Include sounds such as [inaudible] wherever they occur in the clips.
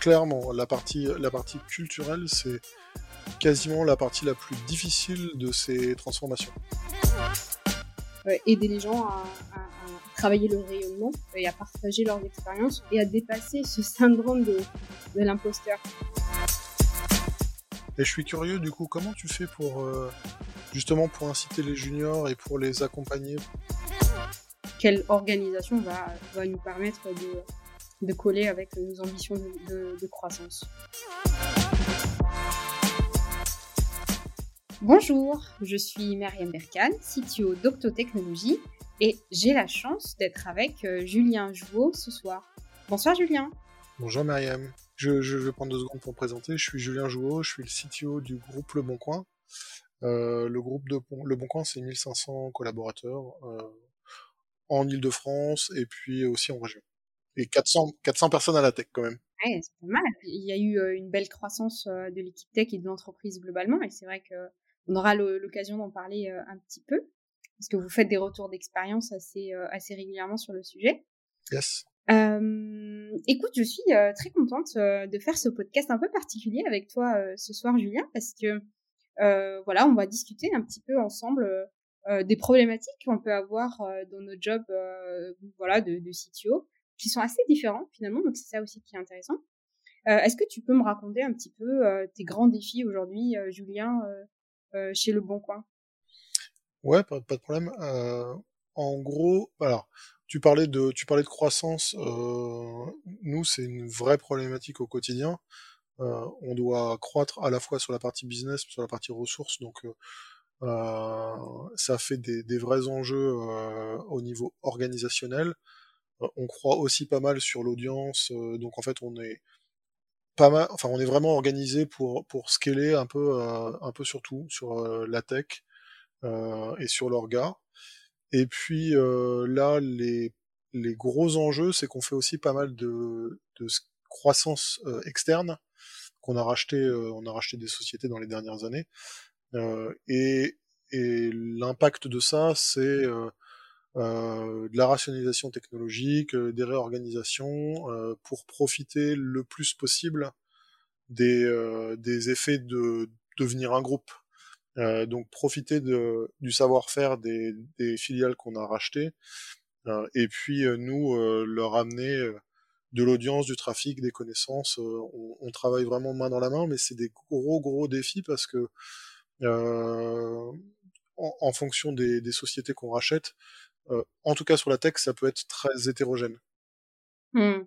clairement, la partie, la partie culturelle, c'est quasiment la partie la plus difficile de ces transformations. aider les gens à, travailler leur rayonnement et à partager leurs expériences et à dépasser ce syndrome de, de l'imposteur. Et je suis curieux du coup, comment tu fais pour euh, justement pour inciter les juniors et pour les accompagner? Quelle organisation va, va nous permettre de, de coller avec nos ambitions de, croissance Bonjour, je suis Marianne Berkan, CTO d'Octotechnologie et j'ai la chance d'être avec euh, Julien Jouot ce soir. Bonsoir Julien. Bonjour Mariam. Je, vais prendre deux secondes pour me présenter. Je suis Julien Jouot, je suis le CTO du groupe Le Bon Coin. Euh, le groupe Le Bon Coin, c'est 1500 collaborateurs euh, en Ile-de-France et puis aussi en région. Et 400, 400 personnes à la tech quand même. Ouais, c'est pas mal. Il y a eu une belle croissance de l'équipe tech et de l'entreprise globalement. Et c'est vrai que on aura l'occasion d'en parler euh, un petit peu, parce que vous faites des retours d'expérience assez, euh, assez régulièrement sur le sujet. Yes. Euh, écoute, je suis très contente de faire ce podcast un peu particulier avec toi ce soir, Julien, parce que voilà, on va discuter un petit peu ensemble des problématiques qu'on peut avoir dans nos jobs, voilà, de, de CTO, qui sont assez différents finalement. Donc c'est ça aussi qui est intéressant. Est-ce que tu peux me raconter un petit peu tes grands défis aujourd'hui, Julien, euh, chez Le Bon Coin? Ouais, pas, de problème. Euh, en gros, alors, tu parlais de, tu parlais de croissance. Euh, nous, c'est une vraie problématique au quotidien. on doit croître à la fois sur la partie business, sur la partie ressources. Donc, ça fait des vrais enjeux au niveau organisationnel. On croit aussi pas mal sur l'audience. donc, en fait, on est enfin, on est vraiment organisé pour pour scaler un peu euh, un peu sur tout, sur euh, la tech euh, et sur l'orga. Et puis là, les les gros enjeux, c'est qu'on fait aussi pas mal de, de croissance externe, qu'on a racheté, on a racheté des sociétés dans les dernières années. et et l'impact de ça, c'est euh, de la rationalisation technologique, euh, des réorganisations, euh, pour profiter le plus possible des, des effets de devenir un groupe. donc profiter de, du savoir-faire des, des, filiales qu'on a rachetées, et puis nous leur amener de l'audience, du trafic, des connaissances. On, on, travaille vraiment main dans la main, mais c'est des gros gros défis parce que en, en, fonction des, des sociétés qu'on rachète, euh, en tout cas sur la tech, ça peut être très hétérogène. Mmh.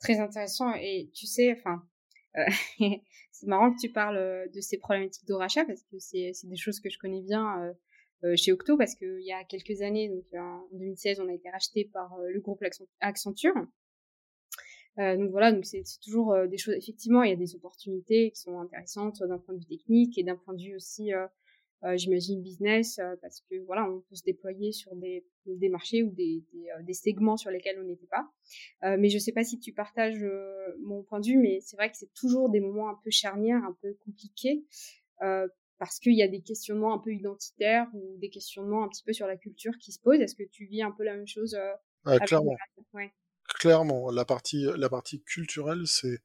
Très intéressant. Et tu sais, enfin, euh, [laughs] c'est marrant que tu parles euh, de ces problématiques de rachat parce que c'est des choses que je connais bien chez Octo parce qu'il y a quelques années, donc en 2016, on a été racheté par le groupe Accenture. donc voilà, donc c'est toujours des choses. Effectivement, il y a des opportunités qui sont intéressantes d'un point de vue technique et d'un point de vue aussi euh, j'imagine business euh, parce que voilà on peut se déployer sur des, des marchés ou des, des, euh, des segments sur lesquels on n'était pas. Mais je sais pas si tu partages mon point de vue mais c'est vrai que c'est toujours des moments un peu charnières un peu compliqués parce qu'il y a des questionnements un peu identitaires ou des questionnements un petit peu sur la culture qui se posent. Est-ce que tu vis un peu la même chose ah, clairement. ouais. clairement la partie la partie culturelle c'est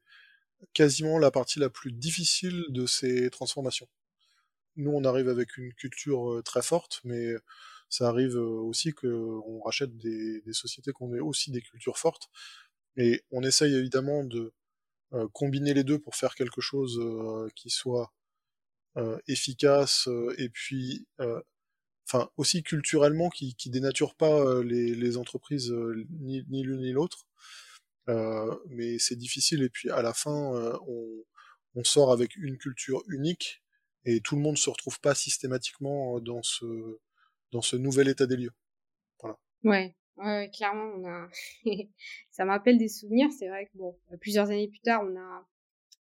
quasiment la partie la plus difficile de ces transformations nous, on arrive avec une culture très forte, mais ça arrive aussi qu'on rachète des, sociétés qui ont aussi des cultures fortes. Et on essaye évidemment de combiner les deux pour faire quelque chose qui soit efficace et puis enfin aussi culturellement qui, qui dénature pas les, entreprises ni, l'une ni l'autre. mais c'est difficile et puis à la fin on sort avec une culture unique et tout le monde se retrouve pas systématiquement dans ce dans ce nouvel état des lieux. Voilà. Ouais, ouais clairement, on a [laughs] ça m'appelle des souvenirs. C'est vrai que bon, plusieurs années plus tard, on a,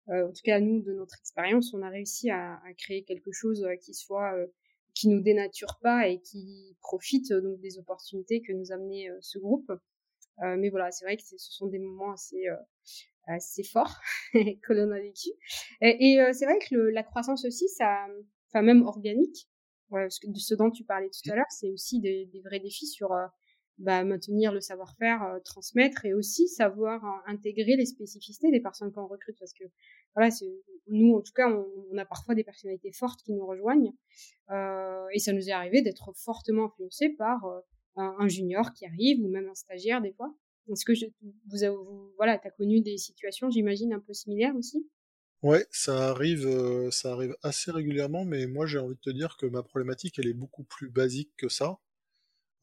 euh, en tout cas nous de notre expérience, on a réussi à, à créer quelque chose euh, qui soit euh, qui nous dénature pas et qui profite donc des opportunités que nous amenait ce groupe. mais voilà, c'est vrai que ce sont des moments assez assez fort [laughs] que l'on a vécu. Et, euh, c'est vrai que le, la croissance aussi, ça, enfin même organique, ouais, de ce dont tu parlais tout à l'heure, c'est aussi des, des, vrais défis sur euh, bah, maintenir le savoir-faire, euh, transmettre et aussi savoir intégrer les spécificités des personnes qu'on recrute parce que voilà, nous en tout cas, on, a parfois des personnalités fortes qui nous rejoignent euh, et ça nous est arrivé d'être fortement influencé par un, junior qui arrive ou même un stagiaire des fois. Est-ce que je, vous, voilà, t'as connu des situations, j'imagine un peu similaires aussi? Ouais, ça arrive, ça arrive assez régulièrement, mais moi j'ai envie de te dire que ma problématique elle est beaucoup plus basique que ça.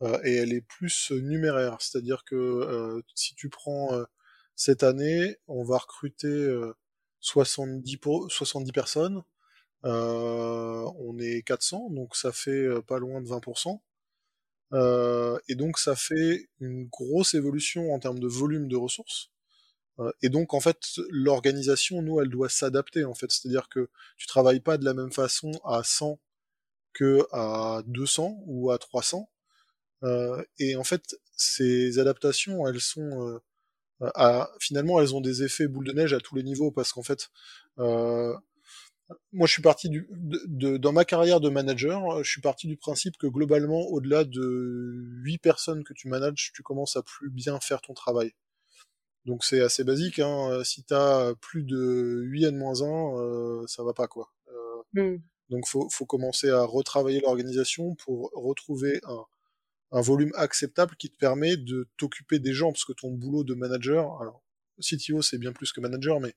Euh, et elle est plus numéraire. C'est-à-dire que euh, si tu prends euh, cette année, on va recruter 70, 70 personnes. on est 400, donc ça fait pas loin de 20%. Et donc ça fait une grosse évolution en termes de volume de ressources. et donc en fait, l'organisation, nous, elle doit s'adapter en fait. C'est-à-dire que tu travailles pas de la même façon à 100 que à 200 ou à 300. Euh, et en fait, ces adaptations, elles sont euh, à, finalement, elles ont des effets boule de neige à tous les niveaux parce qu'en fait, euh, moi, je suis parti du, de, dans ma carrière de manager, je suis parti du principe que globalement, au-delà de 8 personnes que tu manages, tu commences à plus bien faire ton travail. Donc c'est assez basique, hein. si t'as plus de 8 N-1, euh, ça va pas quoi. Euh, mm. Donc faut, faut commencer à retravailler l'organisation pour retrouver un, un volume acceptable qui te permet de t'occuper des gens, parce que ton boulot de manager, alors CTO c'est bien plus que manager, mais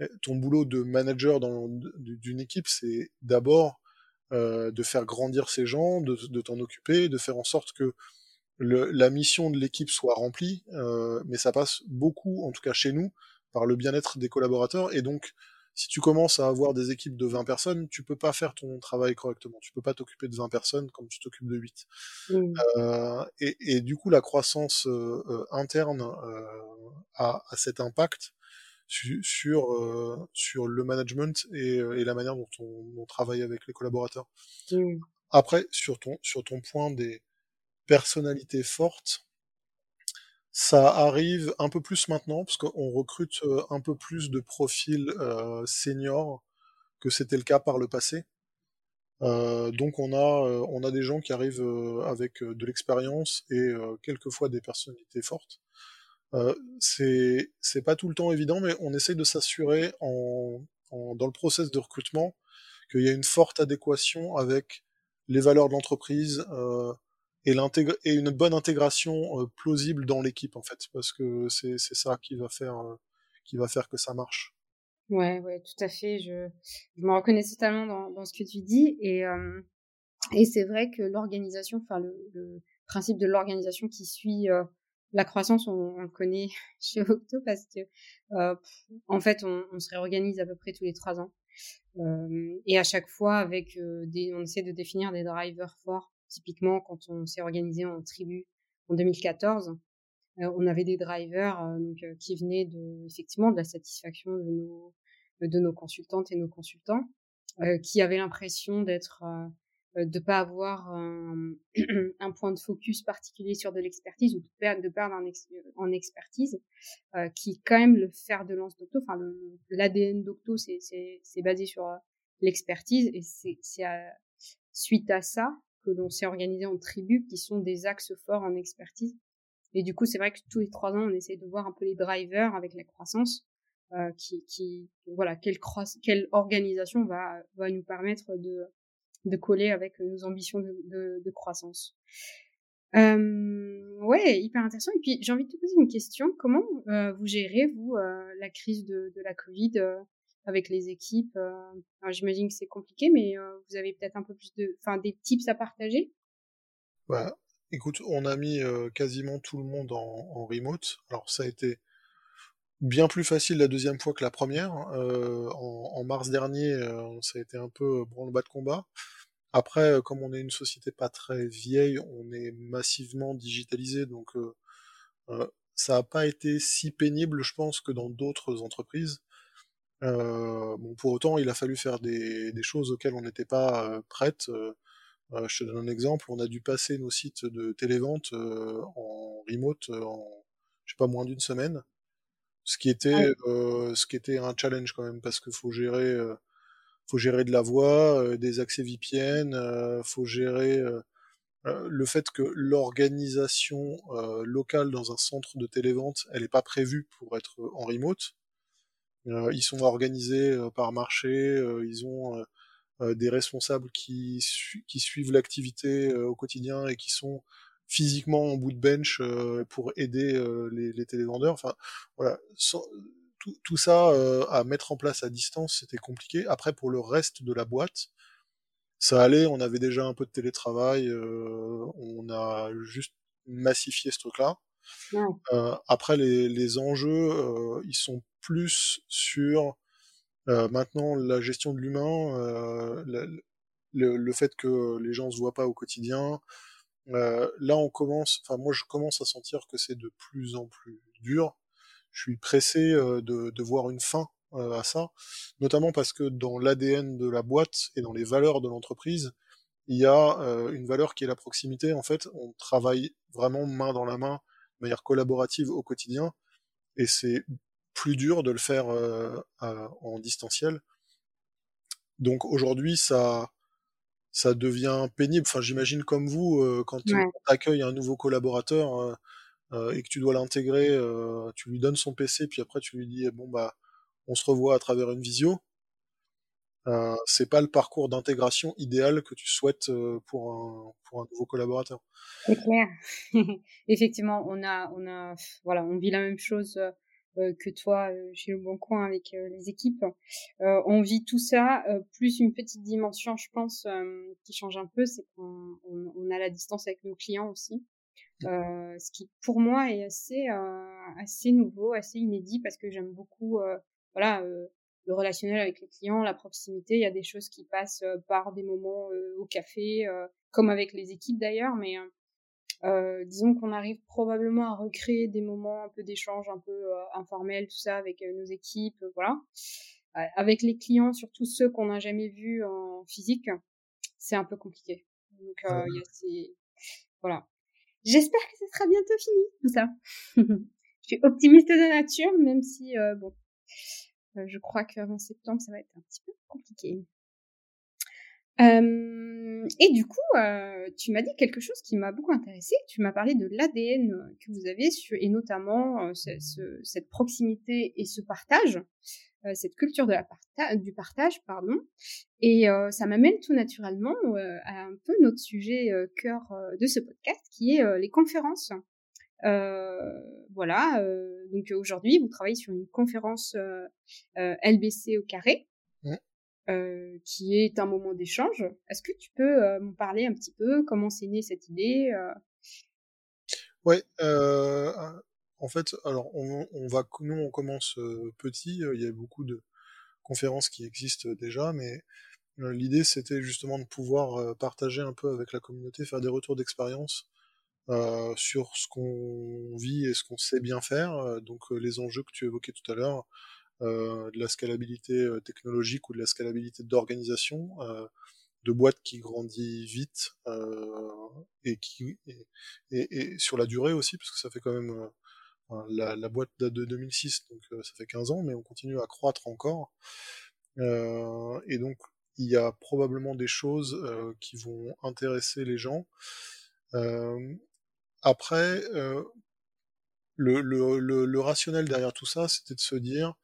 eh, ton boulot de manager d'une équipe, c'est d'abord euh, de faire grandir ces gens, de, t'en occuper, de faire en sorte que la mission de l'équipe soit remplie, euh, mais ça passe beaucoup, en tout cas chez nous, par le bien-être des collaborateurs, et donc si tu commences à avoir des équipes de 20 personnes, tu peux pas faire ton travail correctement. Tu peux pas t'occuper de 20 personnes comme tu t'occupes de 8. Mmh. Euh, et, et, du coup, la croissance euh, euh interne euh, a, a, cet impact sur euh, sur le management et, et, la manière dont on, on, travaille avec les collaborateurs. Mmh. Après, sur ton sur ton point des personnalités fortes, ça arrive un peu plus maintenant, parce qu'on recrute euh, un peu plus de profils euh, seniors que c'était le cas par le passé. Euh, donc on a, on a des gens qui arrivent avec de l'expérience et quelquefois des personnalités fortes. c'est pas tout le temps évident, mais on essaye de s'assurer en, dans le process de recrutement qu'il y a une forte adéquation avec les valeurs de l'entreprise, et, et une bonne intégration euh, plausible dans l'équipe en fait, parce que c'est ça qui va faire euh, qui va faire que ça marche. Ouais, ouais, tout à fait. Je, je me reconnais totalement dans, dans ce que tu dis et euh, et c'est vrai que l'organisation, enfin le, le, principe de l'organisation qui suit la croissance, on, le connaît [laughs] chez Octo parce que en fait, on, on, se réorganise à peu près tous les trois ans. Euh, et à chaque fois, avec des, on essaie de définir des drivers forts Typiquement, quand on s'est organisé en tribu en 2014, euh, on avait des drivers euh, euh, qui venaient de, effectivement de la satisfaction de nos, de nos consultantes et nos consultants, qui avaient l'impression d'être de pas avoir [clears throat] un, point de focus particulier sur de l'expertise ou de perdre, de en, expertise, qui quand même le fer de lance d'Octo. Enfin, l'ADN d'Octo, c'est basé sur l'expertise et c'est suite à ça que l'on s'est organisé en tribus qui sont des axes forts en expertise. Et du coup, c'est vrai que tous les trois ans, on essaie de voir un peu les drivers avec la croissance, euh, qui, qui, voilà, quelle, quelle organisation va, va nous permettre de, de coller avec nos ambitions de, de, de croissance. Euh, ouais, hyper intéressant. Et puis, j'ai envie de te poser une question. Comment euh, vous gérez, vous, euh, la crise de, de la Covid euh, avec les équipes. Euh, j'imagine que c'est compliqué, mais euh, vous avez peut-être un peu plus de, enfin, des tips à partager? Bah, écoute, on a mis euh, quasiment tout le monde en, remote. Alors ça a été bien plus facile la deuxième fois que la première. en, mars dernier, ça a été un peu branle-bas de combat. Après, comme on est une société pas très vieille, on est massivement digitalisé, donc ça n'a pas été si pénible, je pense, que dans d'autres entreprises. Euh, bon, pour autant, il a fallu faire des, des choses auxquelles on n'était pas euh, prête. Euh, je te donne un exemple, on a dû passer nos sites de télévente en remote en, je sais pas, moins d'une semaine. Ce qui était, ce qui était un challenge quand même, parce qu'il faut gérer, faut gérer de la voix, des accès VPN, faut gérer le fait que l'organisation locale dans un centre de télévente, elle n'est pas prévue pour être en remote. Ils sont organisés par marché, ils ont des responsables qui, qui suivent l'activité au quotidien et qui sont physiquement en bout de bench pour aider les, les, télévendeurs. Enfin, voilà, tout, tout, ça à mettre en place à distance, c'était compliqué. Après, pour le reste de la boîte, ça allait. On avait déjà un peu de télétravail. on a juste massifié ce truc-là. Après, les, les enjeux, ils sont plus sur maintenant la gestion de l'humain, le, le, fait que les gens se voient pas au quotidien, euh, là, on commence, enfin moi, je commence à sentir que c'est de plus en plus dur. Je suis pressé euh, de, de, voir une fin euh, à ça, notamment parce que dans l'ADN de la boîte et dans les valeurs de l'entreprise, il y a une valeur qui est la proximité. En fait, on travaille vraiment main dans la main, de manière collaborative au quotidien, et c'est plus dur de le faire en distanciel. Donc aujourd'hui, ça, ça devient pénible. Enfin, j'imagine comme vous, euh, quand tu accueilles un nouveau collaborateur euh, euh, et que tu dois l'intégrer, tu lui donnes son PC, puis après tu lui dis bon bah on se revoit à travers une visio. C'est pas le parcours d'intégration idéal que tu souhaites pour un pour un nouveau collaborateur. C'est clair. [laughs] Effectivement, on a on a voilà, on vit la même chose euh, que toi euh, chez Le Bon Coin avec euh, les équipes. on vit tout ça, plus une petite dimension, je pense, qui change un peu, c'est qu'on on, a la distance avec nos clients aussi. Euh, ce qui pour moi est assez assez nouveau, assez inédit parce que j'aime beaucoup voilà le relationnel avec les clients, la proximité. Il y a des choses qui passent par des moments au café, comme avec les équipes d'ailleurs, mais euh, disons qu'on arrive probablement à recréer des moments un peu d'échange, un peu euh, informels, tout ça avec euh, nos équipes, voilà. avec les clients, surtout ceux qu'on n'a jamais vus en physique, c'est un peu compliqué. Donc il y a ces... voilà. J'espère que ce sera bientôt fini tout ça. [laughs] je suis optimiste de nature, même si bon, je crois qu'avant septembre ça va être un petit peu compliqué. Euh, et du coup, euh, tu m'as dit quelque chose qui m'a beaucoup intéressé. Tu m'as parlé de l'ADN que vous avez et notamment euh, ce, cette proximité et ce partage, euh, cette culture du partage, pardon. Et euh, ça m'amène tout naturellement à un peu notre sujet cœur de ce podcast, qui est les conférences. Voilà. donc aujourd'hui, vous travaillez sur une conférence LBC au carré. Euh, qui est un moment d'échange. Est-ce que tu peux euh, me parler un petit peu? Comment c'est né cette idée euh? Ouais, euh, en fait, alors on, on, va, nous on commence petit. Il y a beaucoup de conférences qui existent déjà, mais l'idée c'était justement de pouvoir partager un peu avec la communauté, faire des retours d'expérience sur ce qu'on vit et ce qu'on sait bien faire. donc les enjeux que tu évoquais tout à l'heure, euh, de la scalabilité euh, technologique ou de la scalabilité d'organisation, euh, de boîtes qui grandit vite et qui et, sur la durée aussi, parce que ça fait quand même la, boîte date de 2006, donc ça fait 15 ans, mais on continue à croître encore. Euh, et donc, il y a probablement des choses euh, qui vont intéresser les gens. Euh, après, le, le, le, le, rationnel derrière tout ça, c'était de se dire,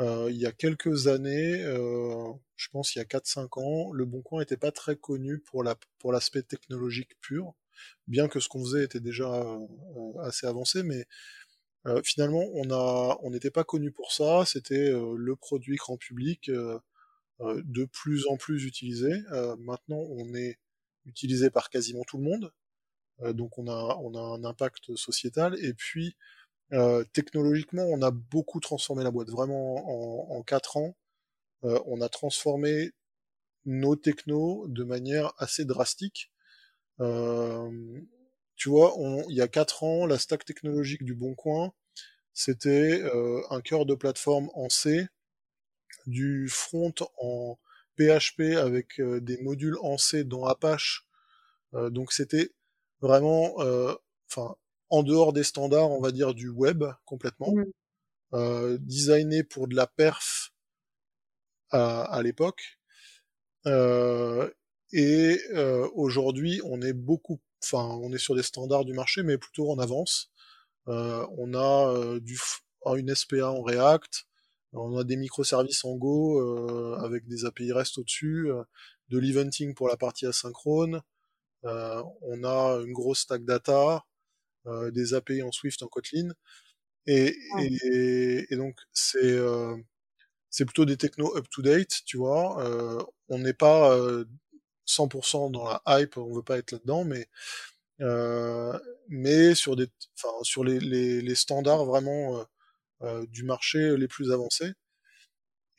euh, il y a quelques années, euh, je pense il y a 4-5 ans, le Bon Coin n'était pas très connu pour la pour l'aspect technologique pur, bien que ce qu'on faisait était déjà euh, assez avancé, mais finalement on a on n'était pas connu pour ça. C'était le produit grand public de plus en plus utilisé. maintenant on est utilisé par quasiment tout le monde, donc on a un impact sociétal et puis euh, technologiquement, on a beaucoup transformé la boîte. Vraiment, en, en 4 ans, euh, on a transformé nos technos de manière assez drastique. Euh, tu vois, il y a 4 ans, la stack technologique du Bon Coin, c'était euh, un cœur de plateforme en C, du front en PHP avec des modules en C dans Apache. donc c'était vraiment, enfin, en dehors des standards, on va dire, du web complètement, euh, designé pour de la perf à, l'époque. Euh, et aujourd'hui, on est beaucoup, enfin, on est sur des standards du marché, mais plutôt en avance. on a du, une SPA en React, on a des microservices en Go avec des API REST au-dessus, de l'eventing pour la partie asynchrone. On a une grosse stack data, des API en Swift, en Kotlin. Et, et, donc, c'est euh, c'est plutôt des technos up-to-date, tu vois. Euh, on n'est pas 100% dans la hype, on veut pas être là-dedans, mais mais sur des, enfin, sur les, les, les standards vraiment du marché les plus avancés.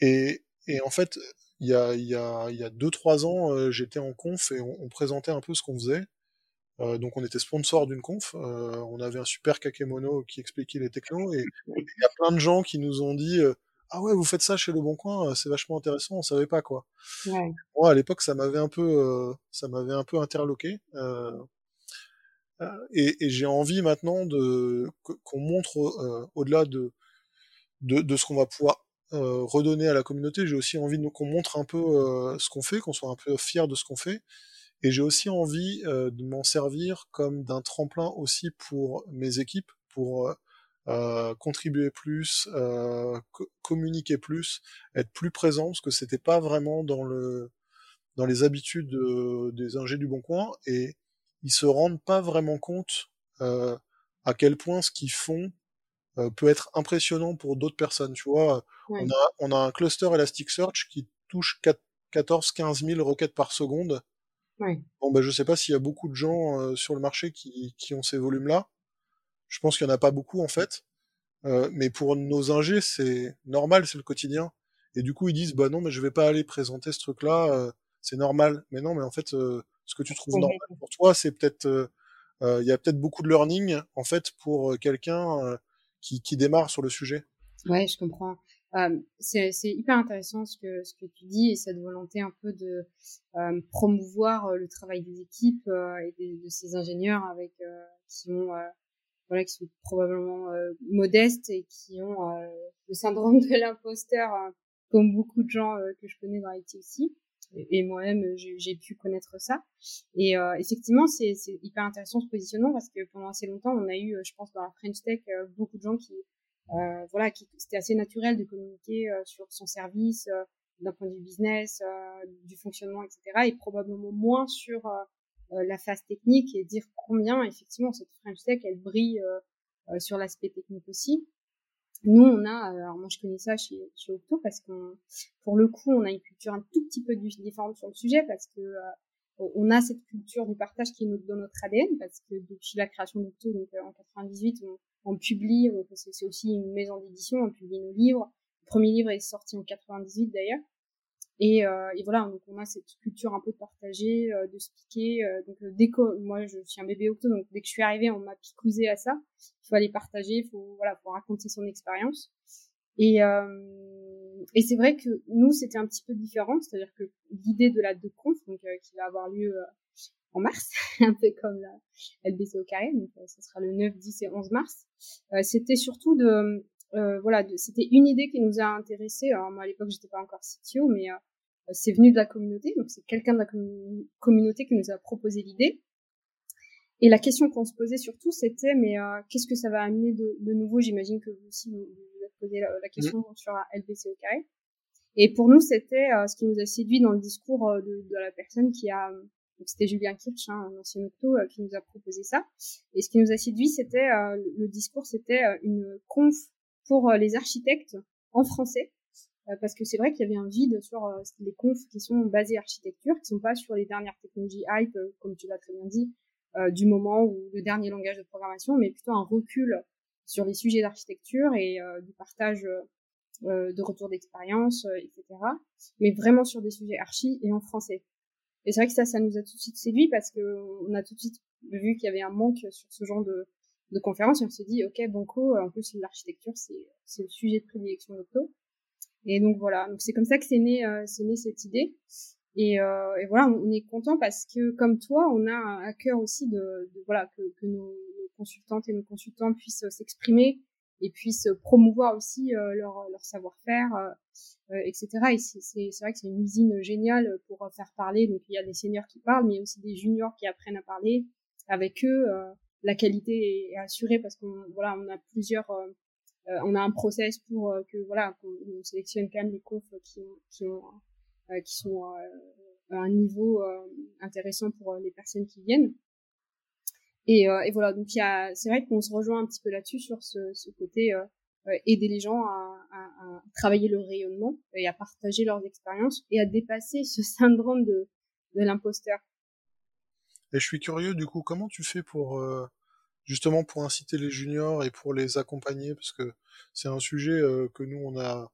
Et, et en fait, il y a, il y a, il y a deux, trois ans, j'étais en conf et on, on, présentait un peu ce qu'on faisait. Euh, donc on était sponsor d'une conf, euh, on avait un super kakemono qui expliquait les technos et il y a plein de gens qui nous ont dit euh, ah ouais vous faites ça chez le Bon Coin, c'est vachement intéressant, on savait pas quoi. Ouais. Moi à l'époque ça m'avait un peu ça m'avait un peu interloqué et, et j'ai envie maintenant de qu'on montre au-delà de, de, de ce qu'on va pouvoir redonner à la communauté, j'ai aussi envie qu'on montre un peu ce qu'on fait, qu'on soit un peu fier de ce qu'on fait. Et j'ai aussi envie euh, de m'en servir comme d'un tremplin aussi pour mes équipes, pour euh, euh contribuer plus, euh, communiquer plus, être plus présent, parce que c'était pas vraiment dans le dans les habitudes des ingés du Bon Coin, et ils se rendent pas vraiment compte à quel point ce qu'ils font peut être impressionnant pour d'autres personnes. Tu vois, on, a, on a un cluster Elasticsearch qui touche 14-15 000 requêtes par seconde Bon, bah, je sais pas s'il y a beaucoup de gens euh, sur le marché qui, qui ont ces volumes-là. Je pense qu'il y en a pas beaucoup, en fait. Euh, mais pour nos ingés, c'est normal, c'est le quotidien. Et du coup, ils disent, bah non, mais je vais pas aller présenter ce truc-là, euh, c'est normal. Mais non, mais en fait, ce que tu trouves normal pour toi, c'est peut-être, il y a peut-être beaucoup de learning, en fait, pour quelqu'un qui, qui démarre sur le sujet. Ouais, je comprends. Euh, c'est hyper intéressant ce que, ce que tu dis et cette volonté un peu de euh, promouvoir euh, le travail des équipes euh, et de, ces ingénieurs avec qui ont voilà qui sont probablement modestes et qui ont le syndrome de l'imposteur comme beaucoup de gens que je connais dans l'IT aussi et, moi-même j'ai pu connaître ça et effectivement c'est hyper intéressant ce positionnement parce que pendant assez longtemps on a eu je pense dans la French Tech beaucoup de gens qui euh, voilà, c'était assez naturel de communiquer euh, sur son service euh, d'un point de vue business, du fonctionnement, etc. Et probablement moins sur la phase technique et dire combien effectivement cette French Tech elle brille sur l'aspect technique aussi. Nous, on a, alors moi je connais ça chez, chez Octo parce qu'on, pour le coup, on a une culture un tout petit peu différente sur le sujet parce que on a cette culture du partage qui est dans notre ADN parce que depuis la création d'Octo, donc en 98, on, on publie, c'est aussi une maison d'édition, on publie nos livres. Le premier livre est sorti en 98 d'ailleurs. Et, euh, et, voilà, donc on a cette culture un peu de partager, euh, de speaker. Euh, donc dès que moi je suis un bébé octo, donc dès que je suis arrivée, on m'a picousé à ça. Il faut aller partager, il faut voilà, faut raconter son expérience. Et et c'est vrai que nous c'était un petit peu différent, c'est-à-dire que l'idée de la de conf, donc qui va avoir lieu en mars, [laughs] un peu comme la LBC au carré, donc euh, ce sera le 9, 10 et 11 mars. Euh, c'était surtout de, euh, voilà, c'était une idée qui nous a intéressés. Alors moi à l'époque j'étais pas encore CTO, mais c'est venu de la communauté, donc c'est quelqu'un de la communauté qui nous a proposé l'idée. Et la question qu'on se posait surtout, c'était mais qu'est-ce que ça va amener de, de nouveau? J'imagine que vous aussi vous, vous avez posé la, question mmh. sur la LBC au carré. Et pour nous, c'était ce qui nous a séduit dans le discours de, de la personne qui a c'était Julien Kirch, hein, un ancien octo, euh, qui nous a proposé ça. Et ce qui nous a séduit, c'était euh, le discours, c'était euh, une conf pour les architectes en français, parce que c'est vrai qu'il y avait un vide sur les confs qui sont basés architecture, qui sont pas sur les dernières technologies hype, comme tu l'as très bien dit, du moment où le dernier langage de programmation, mais plutôt un recul sur les sujets d'architecture et du partage de retour d'expérience, etc. Mais vraiment sur des sujets archi et en français. Et c'est vrai que ça, ça nous a tout de suite séduit parce que on a tout de suite vu qu'il y avait un manque sur ce genre de, de conférence et on s'est dit, ok, Banco, en plus l'architecture, c'est, le sujet de prédilection d'Octo. Et donc voilà, donc c'est comme ça que c'est né, euh, c'est né cette idée. Et, euh, et, voilà, on est content parce que comme toi, on a à cœur aussi de, de voilà que, que nos, consultantes et nos consultants puissent s'exprimer et puissent promouvoir aussi leur, leur savoir-faire, etc. Et c'est vrai que c'est une usine géniale pour faire parler. Donc il y a des seniors qui parlent, mais aussi des juniors qui apprennent à parler. Avec eux, la qualité est, assurée parce qu'on voilà, on a plusieurs euh, on a un process pour que voilà qu'on sélectionne quand même les confs qui ont qui ont qui sont à un niveau intéressant pour les personnes qui viennent. Et, euh, et voilà, donc c'est vrai qu'on se rejoint un petit peu là-dessus sur ce, ce côté euh, euh, aider les gens à, à, à, travailler leur rayonnement et à partager leurs expériences et à dépasser ce syndrome de, de l'imposteur. Et je suis curieux du coup, comment tu fais pour justement pour inciter les juniors et pour les accompagner parce que c'est un sujet que nous on a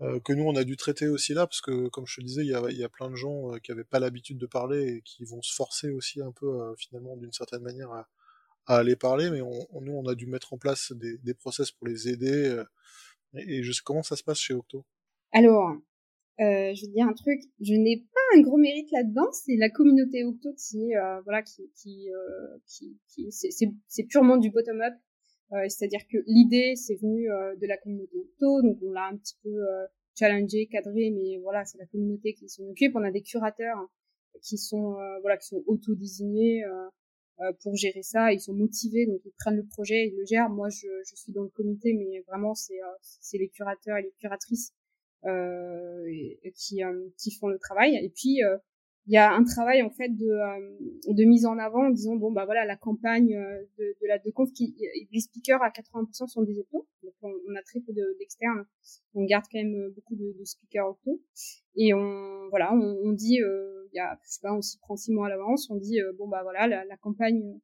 euh, que nous on a dû traiter aussi là, parce que comme je te disais, il y a, y a, plein de gens euh, qui avaient pas l'habitude de parler et qui vont se forcer aussi un peu euh, finalement d'une certaine manière à, à, aller parler, mais on, nous on a dû mettre en place des, des process pour les aider. et, je sais comment ça se passe chez Octo? Alors, euh, je vais dire un truc, je n'ai pas un gros mérite là-dedans, c'est la communauté Octo qui, euh, voilà, qui, qui, euh, qui, qui c'est purement du bottom-up. Euh, c'est-à-dire que l'idée, c'est venu euh, de la communauté Octo, donc on l'a un petit peu challengé, cadré, mais voilà, c'est la communauté qui s'en occupe. On a des curateurs qui sont voilà, qui sont auto-désignés pour gérer ça. Ils sont motivés, donc ils prennent le projet, ils le gèrent. Moi, je, je suis dans le comité, mais vraiment, c'est les curateurs et les curatrices euh, qui, qui font le travail. Et puis, il y a un travail en fait de, euh, de mise en avant en disant bon bah voilà la campagne euh, de, de la de conf qui les speakers à 80% sont des autos. Donc on, a très peu d'externes. On garde quand même euh, beaucoup de, de speakers auto. Et on voilà on, on dit il y a je sais pas on s'y prend six mois à l'avance. On dit bon bah voilà la, la campagne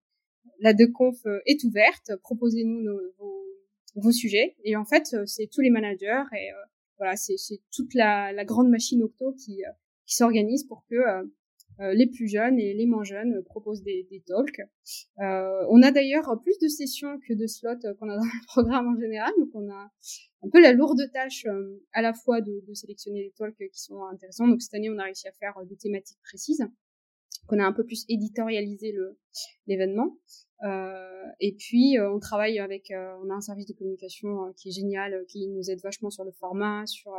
la de conf est ouverte. Proposez-nous vos, vos sujets. Et en fait c'est tous les managers et voilà c'est toute la, grande machine octo qui qui s'organisent pour que euh, euh, les plus jeunes et les moins jeunes proposent des, talks. Euh, on a d'ailleurs plus de sessions que de slots qu'on a dans le [laughs] programme en général, donc on a un peu la lourde tâche à la fois de, de, sélectionner les talks qui sont intéressants. Donc cette année, on a réussi à faire des thématiques précises, qu'on a un peu plus éditorialisé le l'événement. Euh, et puis on travaille avec, on a un service de communication qui est génial, qui nous aide vachement sur le format, sur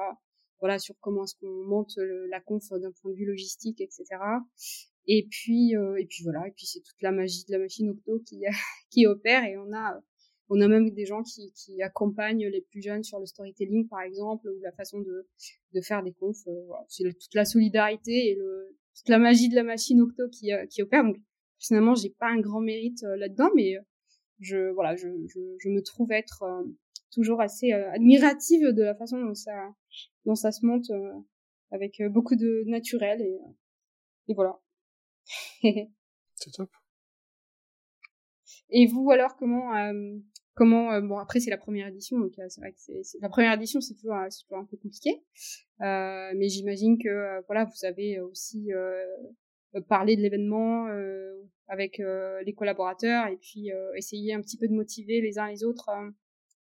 voilà sur comment est-ce qu'on monte la conf d'un point de vue logistique, etc. Et puis euh, et puis voilà et puis c'est toute la magie de la machine Octo qui [laughs] qui opère et on a on a même des gens qui, qui accompagnent les plus jeunes sur le storytelling par exemple ou la façon de de faire des confs. Euh, voilà. C'est toute la solidarité et le toute la magie de la machine Octo qui euh, qui opère. Donc finalement j'ai pas un grand mérite là-dedans mais je voilà je, je, je me trouve être toujours assez admirative de la façon dont ça dont ça se monte euh, avec euh, beaucoup de naturel et, euh, et voilà. [laughs] c'est top. Et vous alors comment comment bon après c'est la première édition donc c'est vrai que c'est la première édition c'est toujours c'est toujours un peu compliqué euh, mais j'imagine que voilà vous avez aussi parlé de l'événement avec les collaborateurs et puis essayer un petit peu de motiver les uns les autres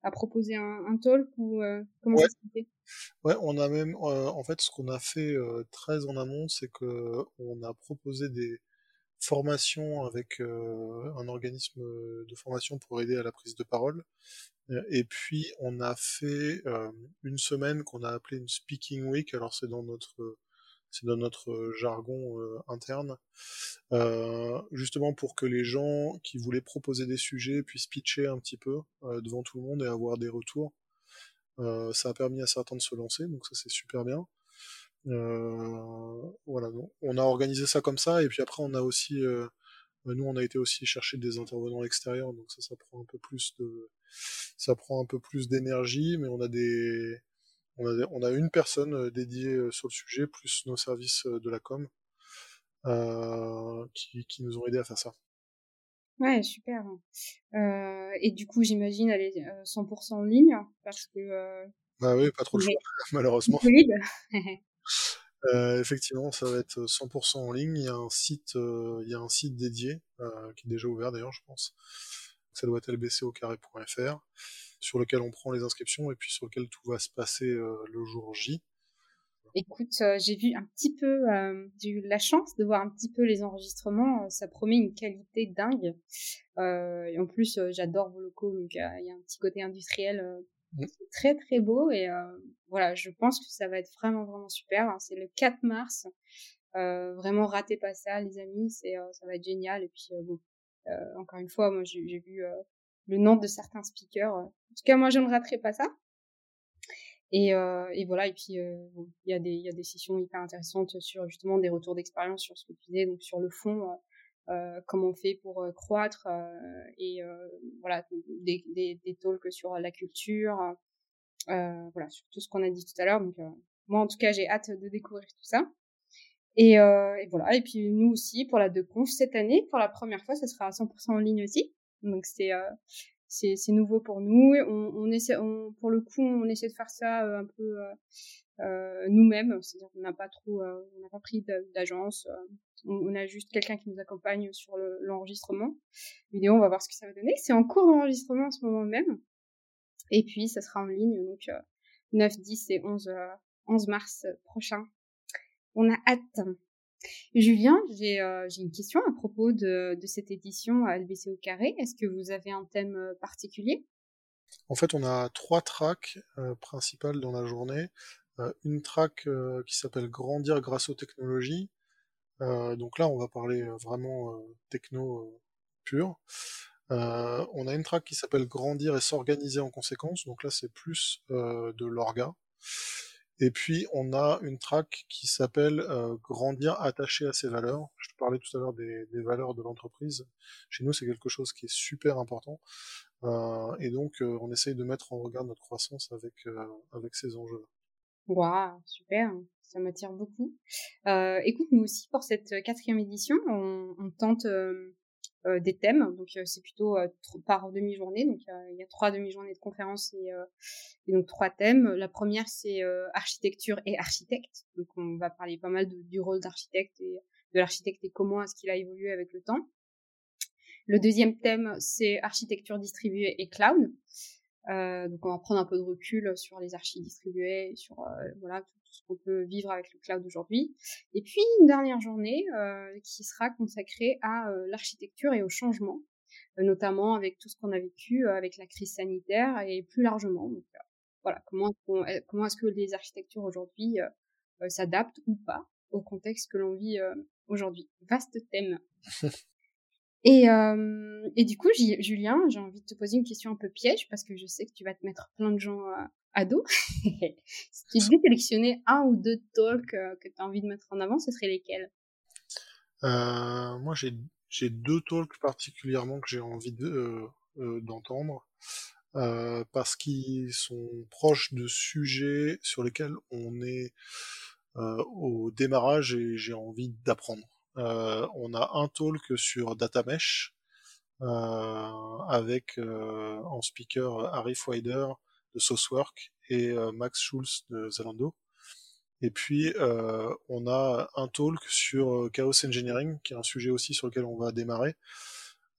à proposer un, un talk ou euh, comment ouais. ça se fait Ouais, on a même, euh, en fait, ce qu'on a fait euh, très en amont, c'est que on a proposé des formations avec un organisme de formation pour aider à la prise de parole. Et puis on a fait une semaine qu'on a appelée une speaking week. Alors c'est dans notre c'est dans notre euh, jargon euh, interne, euh, justement pour que les gens qui voulaient proposer des sujets puissent pitcher un petit peu devant tout le monde et avoir des retours. ça a permis à certains de se lancer, donc ça c'est super bien. Voilà, on a organisé ça comme ça, et puis après on a aussi, nous on a été aussi chercher des intervenants extérieurs, donc ça ça prend un peu plus de, ça prend un peu plus d'énergie, mais on a des, on a, une personne euh, dédiée euh, sur le sujet, plus nos services euh, de la com, qui, nous ont aidés à faire ça. Ouais, super. et du coup, j'imagine elle est 100% en ligne parce que. bah oui, pas trop le choix, [laughs] malheureusement. [laughs] effectivement, ça va être 100% en ligne. Il y a un site, site dédié qui est déjà ouvert d'ailleurs, je pense. Ça doit être lbcocarré.fr sur lequel on prend les inscriptions et puis sur lequel tout va se passer euh, le jour J. Écoute, j'ai vu un petit peu, j'ai eu la chance de voir un petit peu les enregistrements. ça promet une qualité dingue. en plus, j'adore vos locaux, donc il y a un petit côté industriel mmh. très très beau. Et voilà, je pense que ça va être vraiment vraiment super. Hein. C'est le 4 mars. vraiment, ratez pas ça, les amis. C'est, ça va être génial. Et puis bon, encore une fois, moi j'ai vu le nom de certains speakers. En tout cas, moi je ne raterai pas ça. Et, euh, et voilà, et puis euh, il y, a des, y a des sessions hyper intéressantes sur justement des retours d'expérience sur ce que tu disais, donc sur le fond, comment on fait pour croître, et voilà, des, des, talks sur la culture, voilà, sur tout ce qu'on a dit tout à l'heure. Donc moi en tout cas j'ai hâte de découvrir tout ça. Et, et, voilà, et puis nous aussi pour la de conf cette année, pour la première fois, ça sera à 100% en ligne aussi. Donc c'est c'est nouveau pour nous. On, on essaie, on, pour le coup, on essaie de faire ça euh, un peu euh, euh, nous-mêmes. C'est-à-dire qu'on n'a pas trop, on n'a pas pris d'agence. On, a juste quelqu'un qui nous accompagne sur l'enregistrement vidéo. On va voir ce que ça va donner. C'est en cours d'enregistrement en ce moment même. Et puis, ça sera en ligne donc 9, 10 et 11, 11 mars prochain. On a hâte. Julien, euh, j'ai une question à propos de, cette édition à LBC au carré. Est-ce que vous avez un thème euh, particulier? En fait, on a trois tracks euh, principales dans la journée. une track qui s'appelle Grandir grâce aux technologies. donc là, on va parler vraiment techno pur. on a une track qui s'appelle Grandir et s'organiser en conséquence. Donc là, c'est plus de l'orga. Et puis on a une track qui s'appelle euh, Grandir attaché à ses valeurs. Je te parlais tout à l'heure des, valeurs de l'entreprise. Chez nous, c'est quelque chose qui est super important. Euh, et donc euh, on essaye de mettre en regard notre croissance avec, avec ces enjeux-là. Waouh, super, ça m'attire beaucoup. écoute, nous aussi pour cette quatrième édition, on, on tente euh, des thèmes. Donc euh, c'est plutôt euh, par demi-journée. Donc il y a trois demi-journées de conférences et, et, donc trois thèmes. La première c'est architecture et architecte. Donc on va parler pas mal du rôle d'architecte et de l'architecte et comment est-ce qu'il a évolué avec le temps. Le deuxième thème c'est architecture distribuée et cloud. Euh, donc on va prendre un peu de recul sur les archives distribuées, sur euh, voilà tout, ce qu'on peut vivre avec le cloud aujourd'hui. Et puis une dernière journée euh, qui sera consacrée à l'architecture et au changement, notamment avec tout ce qu'on a vécu avec la crise sanitaire et plus largement. Donc voilà comment comment est-ce que les architectures aujourd'hui s'adaptent ou pas au contexte que l'on vit aujourd'hui. Vaste thème. [laughs] Et, euh, et du coup, Julien, j'ai envie de te poser une question un peu piège parce que je sais que tu vas te mettre plein de gens euh, à dos. [laughs] si tu devais sélectionner un ou deux talks euh, que tu as envie de mettre en avant, ce seraient lesquels? Moi, j'ai deux talks particulièrement que j'ai envie d'entendre. De, parce qu'ils sont proches de sujets sur lesquels on est au démarrage et j'ai envie d'apprendre. Euh, on a un talk sur DataMesh euh, avec euh, en speaker Harry Wider de Saucework et Max Schulz de Zalando. Et puis, on a un talk sur Chaos Engineering, qui est un sujet aussi sur lequel on va démarrer,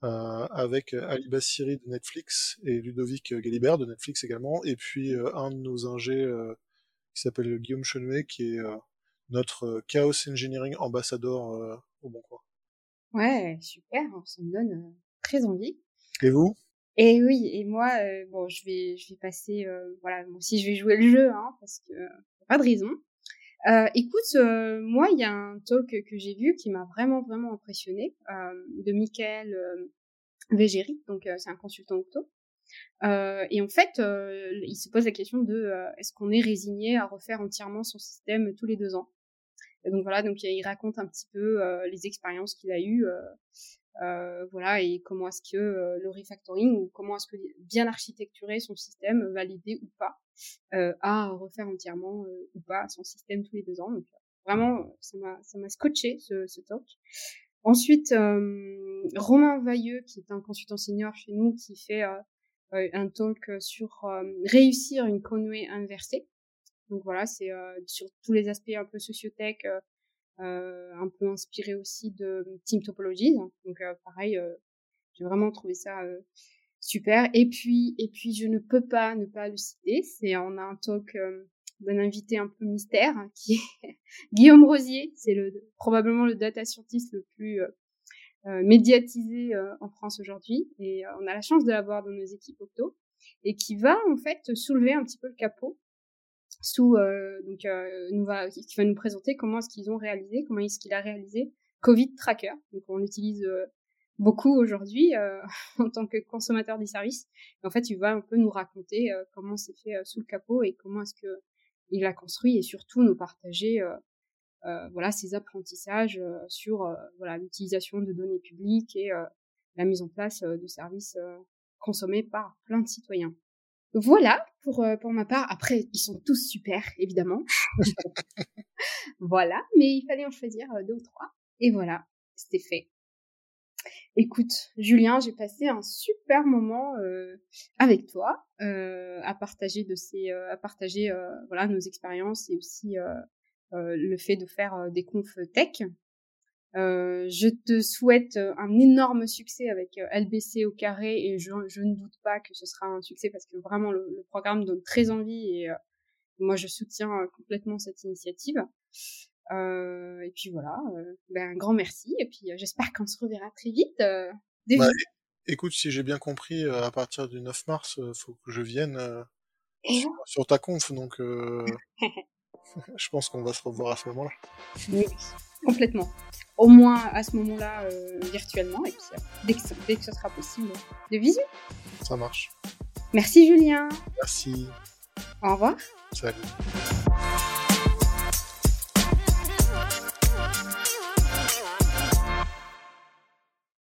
avec Ali Bassiri de Netflix et Ludovic Galibert de Netflix également, et puis un de nos ingés qui s'appelle Guillaume Chenuet, qui est notre euh, Chaos Engineering ambassadeur euh, au Bon Coin. Ouais, super, ça me donne euh, très envie. Et vous? Et oui, et moi, bon, je vais, je vais passer, voilà, moi aussi je vais jouer le jeu, hein, parce que pas de raison. écoute, moi, il y a un talk que j'ai vu qui m'a vraiment, vraiment impressionné, de Michael Végéry, donc c'est un consultant auto. et en fait, il se pose la question de est-ce qu'on est résigné à refaire entièrement son système tous les deux ans? Donc voilà, donc il raconte un petit peu euh, les expériences qu'il a eues, euh, euh, voilà, et comment est-ce que le refactoring ou comment est-ce que bien architecturer son système, valider ou pas, à refaire entièrement ou pas son système tous les deux ans. Donc vraiment, ça m'a ça m'a scotché ce, ce talk. Ensuite, Romain Vailleux, qui est un consultant senior chez nous, qui fait un talk sur réussir une conway inversée. Donc voilà, c'est euh, sur tous les aspects un peu sociotech, euh, euh, un peu inspiré aussi de Team Topologies. Donc pareil, j'ai vraiment trouvé ça super. Et puis, et puis, je ne peux pas ne pas le citer. C'est, on a un talk d'un invité un peu mystère qui est [laughs] Guillaume Rosier. C'est le probablement le data scientist le plus médiatisé en France aujourd'hui et on a la chance de l'avoir dans nos équipes Octo et qui va en fait soulever un petit peu le capot sous donc nous va qui va nous présenter comment est-ce qu'ils ont réalisé comment est-ce qu'il a réalisé Covid Tracker. Donc on l'utilise beaucoup aujourd'hui euh, [laughs] en tant que consommateur des services. en fait, il va un peu nous raconter euh, comment c'est fait euh, sous le capot et comment est-ce que il l'a construit et surtout nous partager voilà ses apprentissages sur voilà l'utilisation de données publiques et la mise en place de services consommés par plein de citoyens. Voilà pour pour ma part. Après, ils sont tous super évidemment. [laughs] voilà, mais il fallait en choisir deux ou trois. Et voilà, c'était fait. Écoute, Julien, j'ai passé un super moment euh, avec toi euh, à partager de ces, euh, à partager voilà nos expériences et aussi le fait de faire des confs tech. Je te souhaite un énorme succès avec LBC au carré et je, je, ne doute pas que ce sera un succès parce que vraiment le, le programme donne très envie et moi je soutiens complètement cette initiative. Euh, et puis voilà, euh, ben, un grand merci. Et puis euh, j'espère qu'on se reverra très vite. Bah, écoute, si j'ai bien compris, à partir du 9 mars, faut que je vienne sur, ta conf. Donc [laughs] [laughs] je pense qu'on va se revoir à ce moment-là. Oui, complètement. Au moins à ce moment-là, virtuellement. Et puis dès que, dès que ce sera possible, de visu. Ça marche. Merci Julien. Merci. Au revoir. Salut.